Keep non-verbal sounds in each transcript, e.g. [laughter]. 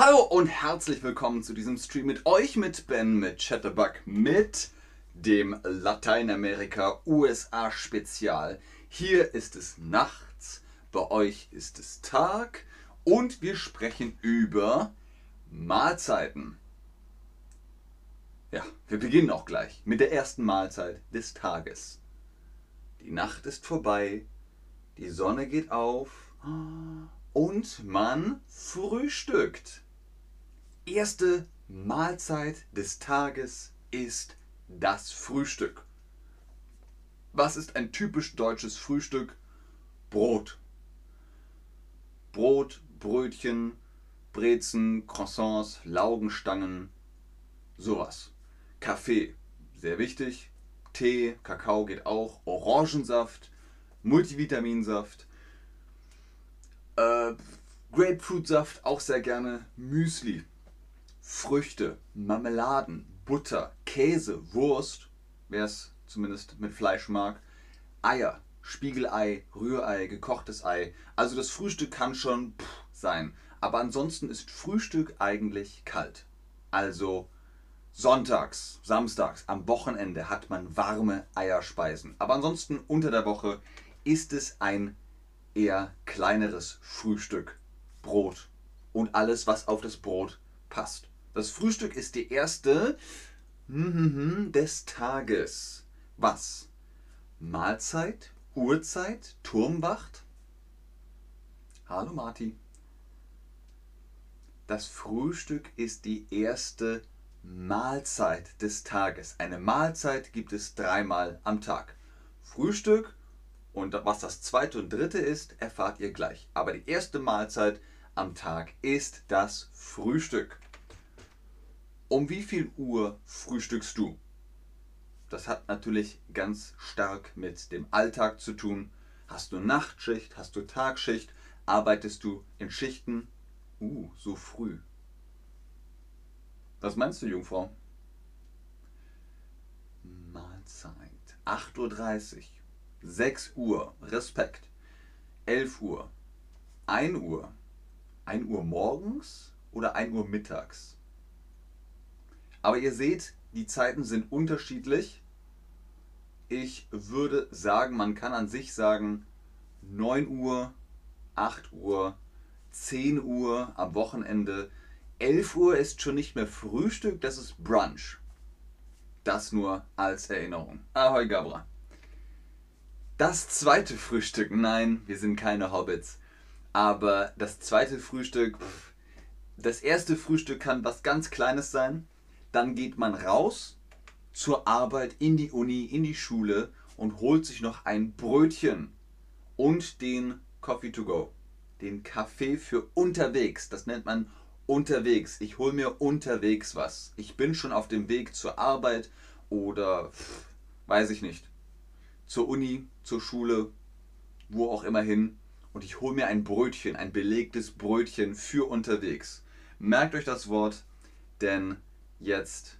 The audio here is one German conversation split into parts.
Hallo und herzlich willkommen zu diesem Stream mit euch, mit Ben, mit Chatterbug, mit dem Lateinamerika USA Spezial. Hier ist es nachts, bei euch ist es Tag und wir sprechen über Mahlzeiten. Ja, wir beginnen auch gleich mit der ersten Mahlzeit des Tages. Die Nacht ist vorbei, die Sonne geht auf und man frühstückt erste Mahlzeit des Tages ist das Frühstück. Was ist ein typisch deutsches Frühstück? Brot. Brot, Brötchen, Brezen, Croissants, Laugenstangen, sowas. Kaffee, sehr wichtig. Tee, Kakao geht auch. Orangensaft, Multivitaminsaft. Äh, Grapefruitsaft auch sehr gerne. Müsli, Früchte, Marmeladen, Butter, Käse, Wurst, wer es zumindest mit Fleisch mag, Eier, Spiegelei, Rührei, gekochtes Ei. Also das Frühstück kann schon pff, sein. Aber ansonsten ist Frühstück eigentlich kalt. Also sonntags, samstags, am Wochenende hat man warme Eierspeisen. Aber ansonsten unter der Woche ist es ein eher kleineres Frühstück. Brot und alles, was auf das Brot passt. Das Frühstück ist die erste des Tages. Was? Mahlzeit, Uhrzeit, Turmwacht? Hallo Marti. Das Frühstück ist die erste Mahlzeit des Tages. Eine Mahlzeit gibt es dreimal am Tag. Frühstück und was das zweite und dritte ist, erfahrt ihr gleich. Aber die erste Mahlzeit am Tag ist das Frühstück. Um wie viel Uhr frühstückst du? Das hat natürlich ganz stark mit dem Alltag zu tun. Hast du Nachtschicht, hast du Tagschicht, arbeitest du in Schichten? Uh, so früh. Was meinst du, Jungfrau? Mahlzeit. 8.30 Uhr. 6 Uhr. Respekt. 11 Uhr. 1 Uhr. 1 Uhr morgens oder 1 Uhr mittags? Aber ihr seht, die Zeiten sind unterschiedlich. Ich würde sagen, man kann an sich sagen 9 Uhr, 8 Uhr, 10 Uhr am Wochenende. 11 Uhr ist schon nicht mehr Frühstück, das ist Brunch. Das nur als Erinnerung. Ahoi Gabra. Das zweite Frühstück, nein, wir sind keine Hobbits. Aber das zweite Frühstück, das erste Frühstück kann was ganz Kleines sein dann geht man raus zur Arbeit, in die Uni, in die Schule und holt sich noch ein Brötchen und den Coffee to go. Den Kaffee für unterwegs. Das nennt man unterwegs. Ich hole mir unterwegs was. Ich bin schon auf dem Weg zur Arbeit oder pff, weiß ich nicht. Zur Uni, zur Schule, wo auch immer hin. Und ich hole mir ein Brötchen, ein belegtes Brötchen für unterwegs. Merkt euch das Wort, denn jetzt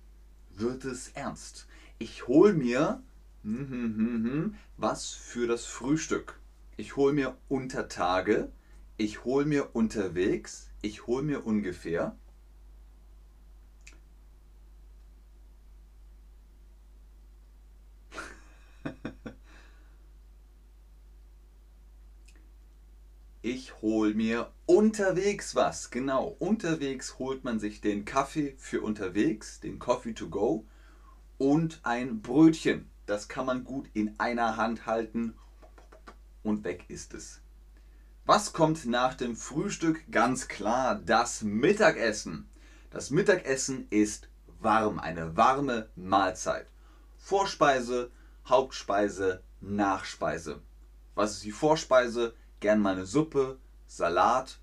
wird es ernst. Ich hole mir hm, hm, hm, was für das Frühstück. Ich hole mir unter Tage, ich hole mir unterwegs, ich hole mir ungefähr. Hole mir unterwegs was. Genau, unterwegs holt man sich den Kaffee für unterwegs, den Coffee to go und ein Brötchen. Das kann man gut in einer Hand halten und weg ist es. Was kommt nach dem Frühstück? Ganz klar, das Mittagessen. Das Mittagessen ist warm, eine warme Mahlzeit. Vorspeise, Hauptspeise, Nachspeise. Was ist die Vorspeise? gern mal eine Suppe, Salat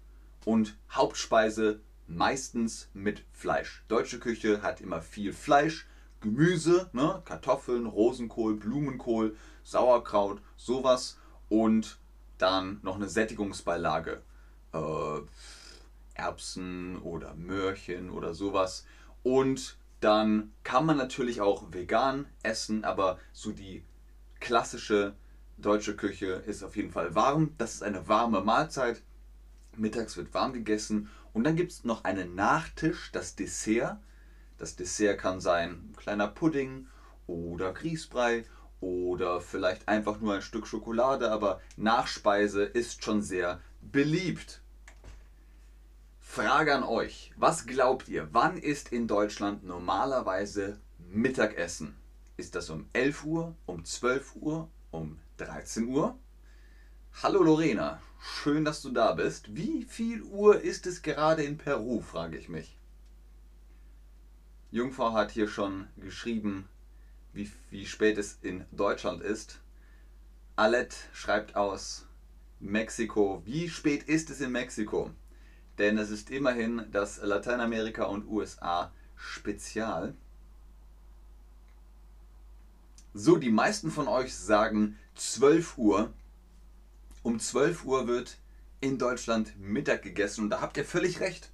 und Hauptspeise meistens mit Fleisch. Deutsche Küche hat immer viel Fleisch, Gemüse, ne? Kartoffeln, Rosenkohl, Blumenkohl, Sauerkraut, sowas und dann noch eine Sättigungsbeilage. Äh, Erbsen oder Möhrchen oder sowas. Und dann kann man natürlich auch vegan essen, aber so die klassische Deutsche Küche ist auf jeden Fall warm. Das ist eine warme Mahlzeit. Mittags wird warm gegessen Und dann gibt es noch einen Nachtisch, das Dessert. Das Dessert kann sein ein kleiner Pudding oder Grießbrei oder vielleicht einfach nur ein Stück Schokolade, aber Nachspeise ist schon sehr beliebt. Frage an euch, was glaubt ihr, wann ist in Deutschland normalerweise Mittagessen? Ist das um 11 Uhr, um 12 Uhr, um 13 Uhr? Hallo Lorena, schön, dass du da bist. Wie viel Uhr ist es gerade in Peru, frage ich mich. Jungfrau hat hier schon geschrieben, wie, wie spät es in Deutschland ist. Alet schreibt aus Mexiko. Wie spät ist es in Mexiko? Denn es ist immerhin das Lateinamerika und USA Spezial. So, die meisten von euch sagen 12 Uhr. Um 12 Uhr wird in Deutschland Mittag gegessen und da habt ihr völlig recht.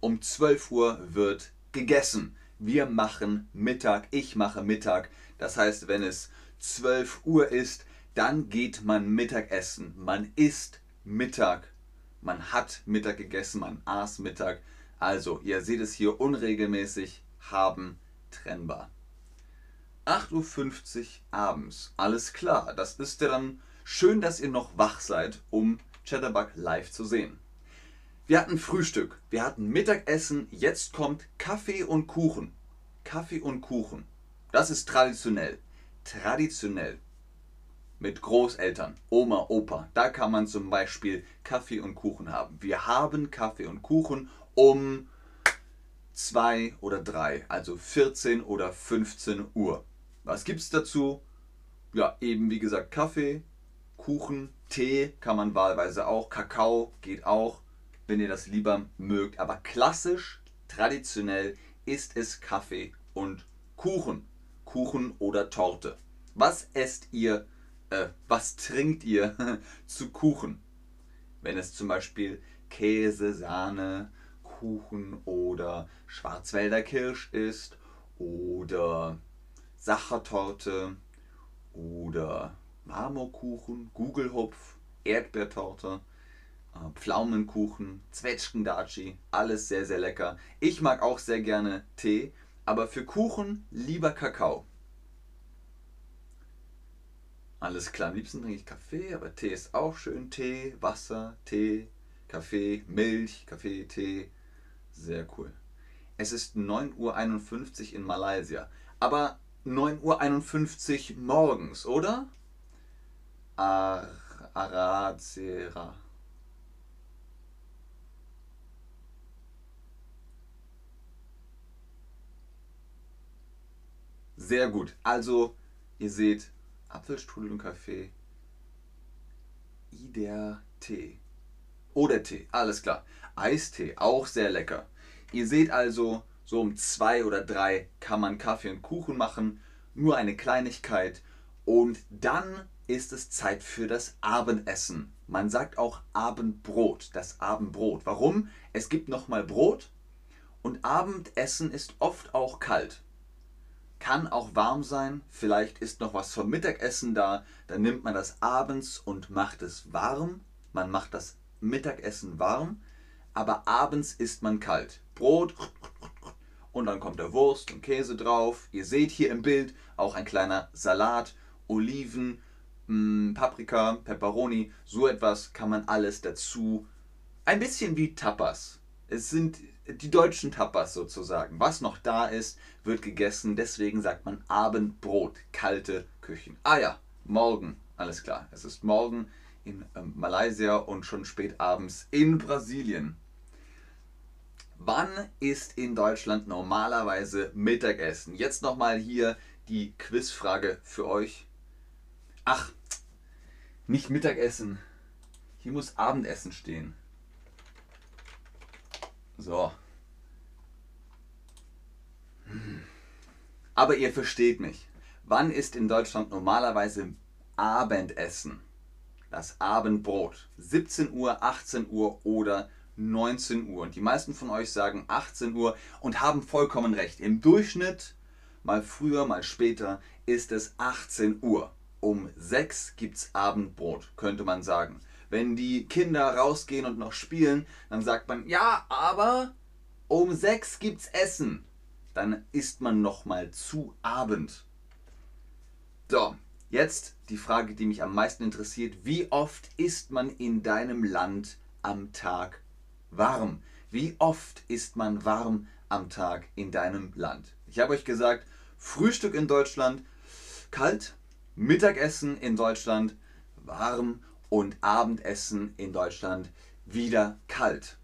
Um 12 Uhr wird gegessen wir machen Mittag, ich mache Mittag. Das heißt, wenn es 12 Uhr ist, dann geht man Mittagessen. Man isst Mittag. Man hat Mittag gegessen, man aß Mittag. Also, ihr seht es hier unregelmäßig, haben trennbar. 8.50 Uhr abends. Alles klar, das ist ja dann schön, dass ihr noch wach seid, um Chatterbug live zu sehen. Wir hatten Frühstück, wir hatten Mittagessen, jetzt kommt Kaffee und Kuchen. Kaffee und Kuchen. Das ist traditionell. Traditionell. Mit Großeltern, Oma, Opa. Da kann man zum Beispiel Kaffee und Kuchen haben. Wir haben Kaffee und Kuchen um 2 oder 3, also 14 oder 15 Uhr. Was gibt es dazu? Ja, eben wie gesagt Kaffee, Kuchen, Tee kann man wahlweise auch, Kakao geht auch wenn ihr das lieber mögt. Aber klassisch, traditionell ist es Kaffee und Kuchen. Kuchen oder Torte. Was esst ihr, äh, was trinkt ihr [laughs] zu Kuchen? Wenn es zum Beispiel Käse, Sahne, Kuchen oder Schwarzwälder Kirsch ist oder Sachertorte oder Marmorkuchen, Gugelhupf, Erdbeertorte äh, Pflaumenkuchen, Zwetschgendatschi, alles sehr, sehr lecker. Ich mag auch sehr gerne Tee, aber für Kuchen lieber Kakao. Alles klar, am liebsten trinke ich Kaffee, aber Tee ist auch schön. Tee, Wasser, Tee, Kaffee, Milch, Kaffee, Tee. Sehr cool. Es ist 9.51 Uhr in Malaysia. Aber 9.51 Uhr morgens, oder? Ar Arazera. Sehr gut. Also, ihr seht, Apfelstrudel und Kaffee. Ider Tee. Oder Tee, alles klar. Eistee, auch sehr lecker. Ihr seht also, so um zwei oder drei kann man Kaffee und Kuchen machen. Nur eine Kleinigkeit. Und dann ist es Zeit für das Abendessen. Man sagt auch Abendbrot, das Abendbrot. Warum? Es gibt nochmal Brot und Abendessen ist oft auch kalt kann auch warm sein. Vielleicht ist noch was vom Mittagessen da. Dann nimmt man das abends und macht es warm. Man macht das Mittagessen warm, aber abends isst man kalt. Brot und dann kommt der Wurst und Käse drauf. Ihr seht hier im Bild auch ein kleiner Salat, Oliven, mm, Paprika, Peperoni. So etwas kann man alles dazu. Ein bisschen wie Tapas. Es sind die deutschen Tapas sozusagen. Was noch da ist, wird gegessen. Deswegen sagt man Abendbrot, kalte Küchen. Ah ja, morgen, alles klar. Es ist morgen in ähm, Malaysia und schon spät abends in Brasilien. Wann ist in Deutschland normalerweise Mittagessen? Jetzt nochmal hier die Quizfrage für euch. Ach, nicht Mittagessen. Hier muss Abendessen stehen. So. Aber ihr versteht mich. Wann ist in Deutschland normalerweise Abendessen? Das Abendbrot. 17 Uhr, 18 Uhr oder 19 Uhr. Und die meisten von euch sagen 18 Uhr und haben vollkommen recht. Im Durchschnitt, mal früher, mal später, ist es 18 Uhr. Um 6 gibt es Abendbrot, könnte man sagen. wenn die Kinder rausgehen und noch spielen, dann sagt man, ja, aber um sechs gibt's Essen. Dann isst man noch mal zu Abend. So, jetzt die Frage, die mich am meisten interessiert. Wie oft isst man in deinem Land am Tag warm? Wie oft isst man warm am Tag in deinem Land? Ich habe euch gesagt, Frühstück in Deutschland kalt, Mittagessen in Deutschland warm und Abendessen in Deutschland wieder kalt.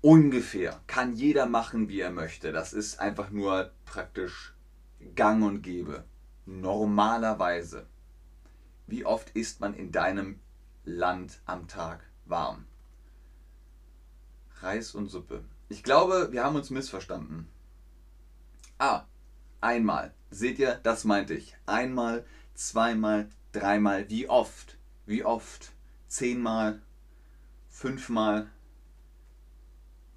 Ungefähr. Kann jeder machen, wie er möchte. Das ist einfach nur praktisch gang und gäbe. Normalerweise. Wie oft isst man in deinem Land am Tag warm? Reis und Suppe. Ich glaube, wir haben uns missverstanden. Ah, einmal. Seht ihr, das meinte ich. Einmal, zweimal, dreimal. Wie oft? Wie oft? Zehnmal, fünfmal,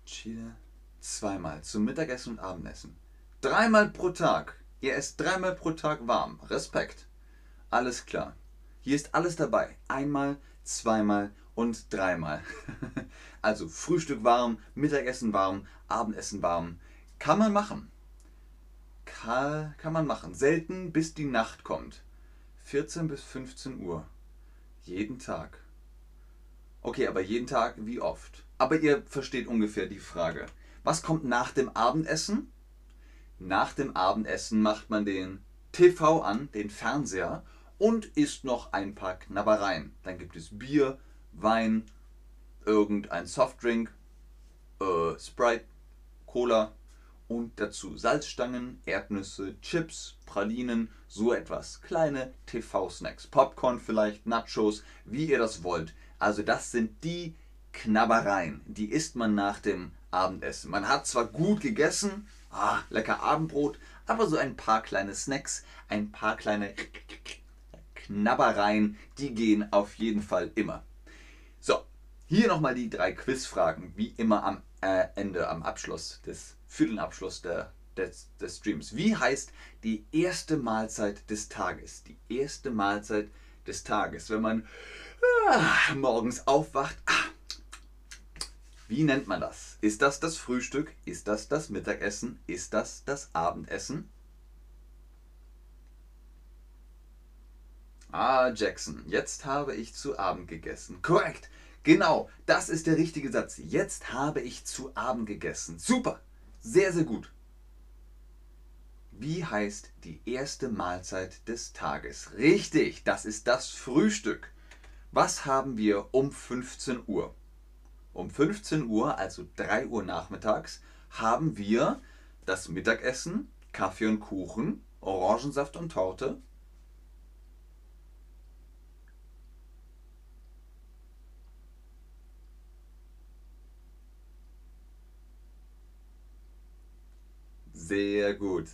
Chile, zweimal. Zum Mittagessen und Abendessen. Dreimal pro Tag. Ihr esst dreimal pro Tag warm. Respekt. Alles klar. Hier ist alles dabei. Einmal, zweimal und dreimal. [laughs] also Frühstück warm, Mittagessen warm, Abendessen warm. Kann man machen. Kann, kann man machen. Selten bis die Nacht kommt. 14 bis 15 Uhr. Jeden Tag. Okay, aber jeden Tag wie oft? Aber ihr versteht ungefähr die Frage. Was kommt nach dem Abendessen? Nach dem Abendessen macht man den TV an, den Fernseher und isst noch ein paar Knabbereien. Dann gibt es Bier, Wein, irgendein Softdrink, äh, Sprite, Cola und dazu Salzstangen, Erdnüsse, Chips, Pralinen, so etwas. Kleine TV-Snacks, Popcorn vielleicht, Nachos, wie ihr das wollt. Also das sind die Knabbereien, die isst man nach dem Abendessen. Man hat zwar gut gegessen, ah, lecker Abendbrot, aber so ein paar kleine Snacks, ein paar kleine Knabbereien, die gehen auf jeden Fall immer. So, hier nochmal die drei Quizfragen, wie immer am äh, Ende, am Abschluss des, für den Abschluss der, des, des Streams. Wie heißt die erste Mahlzeit des Tages? Die erste Mahlzeit des Tages, wenn man ah, morgens aufwacht. Ah, wie nennt man das? Ist das das Frühstück? Ist das das Mittagessen? Ist das das Abendessen? Ah, Jackson, jetzt habe ich zu Abend gegessen. Korrekt. Genau, das ist der richtige Satz. Jetzt habe ich zu Abend gegessen. Super. Sehr, sehr gut. Wie heißt die erste Mahlzeit des Tages? Richtig, das ist das Frühstück. Was haben wir um 15 Uhr? Um 15 Uhr, also 3 Uhr nachmittags, haben wir das Mittagessen, Kaffee und Kuchen, Orangensaft und Torte, Sehr gut.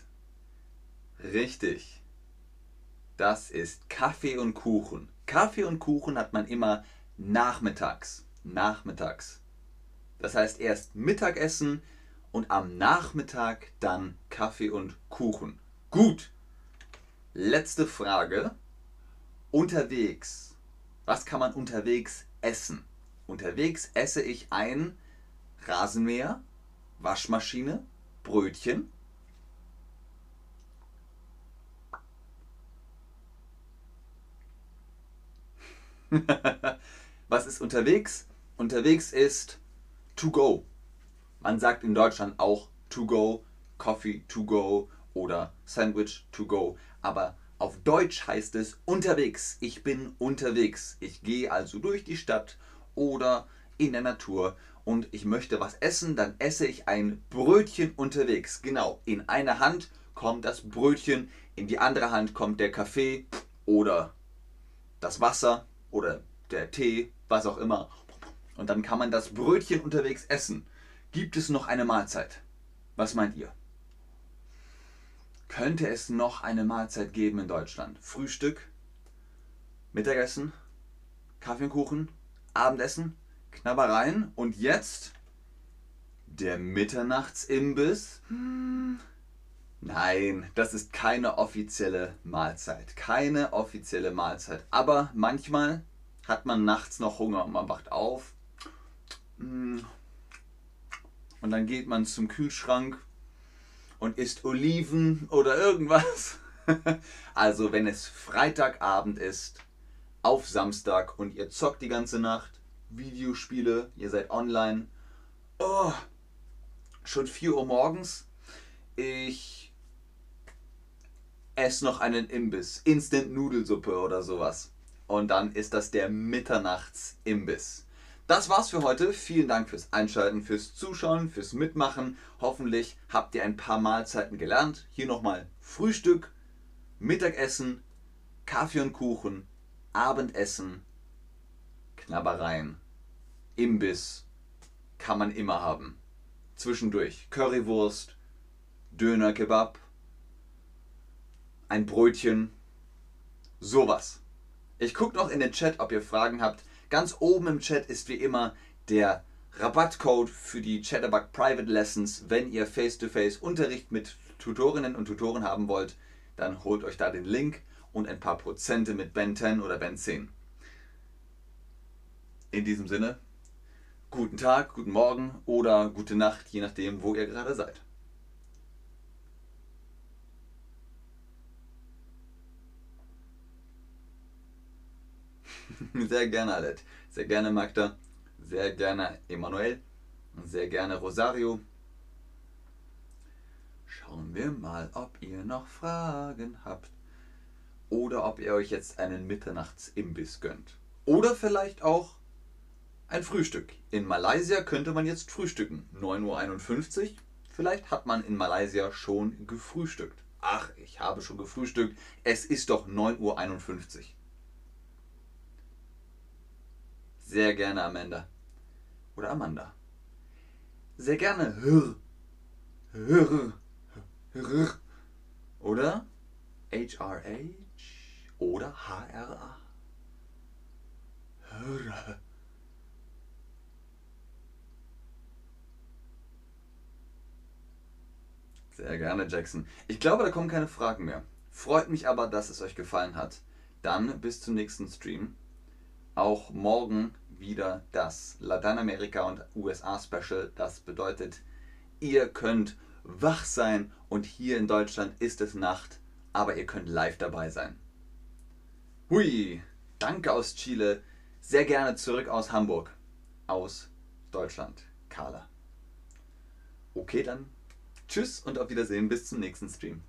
Richtig. Das ist Kaffee und Kuchen. Kaffee und Kuchen hat man immer nachmittags. Nachmittags. Das heißt erst Mittagessen und am Nachmittag dann Kaffee und Kuchen. Gut. Letzte Frage. Unterwegs. Was kann man unterwegs essen? Unterwegs esse ich ein Rasenmäher, Waschmaschine, Brötchen, [laughs] Was ist unterwegs? Unterwegs ist to go. Man sagt in Deutschland auch to go, Coffee to go oder Sandwich to go. Aber auf Deutsch heißt es unterwegs. Ich bin unterwegs. Ich gehe also durch die Stadt oder in der Natur und ich möchte was essen, dann esse ich ein Brötchen unterwegs. Genau, in einer Hand kommt das Brötchen, in die andere Hand kommt der Kaffee oder das Wasser oder der Tee, was auch immer. Und dann kann man das Brötchen unterwegs essen. Gibt es noch eine Mahlzeit? Was meint ihr? Könnte es noch eine Mahlzeit geben in Deutschland? Frühstück, Mittagessen, Kaffee und Kuchen, Abendessen, Knabbereien und jetzt der Mitternachtsimbiss? Hm. Nein, das ist keine offizielle Mahlzeit. Keine offizielle Mahlzeit. Aber manchmal hat man nachts noch Hunger und man wacht auf. Mm. Und dann geht man zum Kühlschrank und isst Oliven oder irgendwas. [laughs] also wenn es Freitagabend ist, auf Samstag und ihr zockt die ganze Nacht, Videospiele, ihr seid online. Oh, schon 4 Uhr morgens. Ich esse noch einen Imbiss, Instant Nudelsuppe oder sowas. Und dann ist das der Mitternachts-Imbiss. Das war's für heute. Vielen Dank fürs Einschalten, fürs Zuschauen, fürs Mitmachen. Hoffentlich habt ihr ein paar Mahlzeiten gelernt. Hier nochmal Frühstück, Mittagessen, Kaffee und Kuchen, Abendessen, Knabbereien, Imbiss kann man immer haben. Zwischendurch Currywurst, Döner Kebab, ein Brötchen, sowas. Ich gucke noch in den Chat, ob ihr Fragen habt. Ganz oben im Chat ist wie immer der Rabattcode für die Chatterbug Private Lessons. Wenn ihr Face-to-Face -face Unterricht mit Tutorinnen und Tutoren haben wollt, dann holt euch da den Link und ein paar Prozente mit Ben 10 oder Ben 10. In diesem Sinne, guten Tag, guten Morgen oder gute Nacht, je nachdem, wo ihr gerade seid. [laughs] Sehr gerne, Alet. Sehr gerne, Magda. Sehr gerne, Emanuel. Sehr gerne, Rosario. Schauen wir mal, ob ihr noch Fragen habt. Oder ob ihr euch jetzt einen Mitternachtsimbiss gönnt. Oder vielleicht auch ein Frühstück. In Malaysia könnte man jetzt frühstücken. 9.51 Uhr. Vielleicht hat man in Malaysia schon gefrühstückt. Ach, ich habe schon gefrühstückt. Es ist doch 9.51 Uhr. Sehr gerne Amanda. Oder Amanda. Sehr gerne Hör. Hör. Hör. Oder HRH oder HRA. Hör. Sehr gerne, Jackson. Ich glaube, da kommen keine Fragen mehr. Freut mich aber, dass es euch gefallen hat. Dann bis zum nächsten Stream auch morgen wieder das Lateinamerika und USA Special. Das bedeutet, ihr könnt wach sein und hier in Deutschland ist es Nacht, aber ihr könnt live dabei sein. Hui, danke aus Chile, sehr gerne zurück aus Hamburg, aus Deutschland, Carla. Okay, dann tschüss und auf Wiedersehen bis zum nächsten Stream.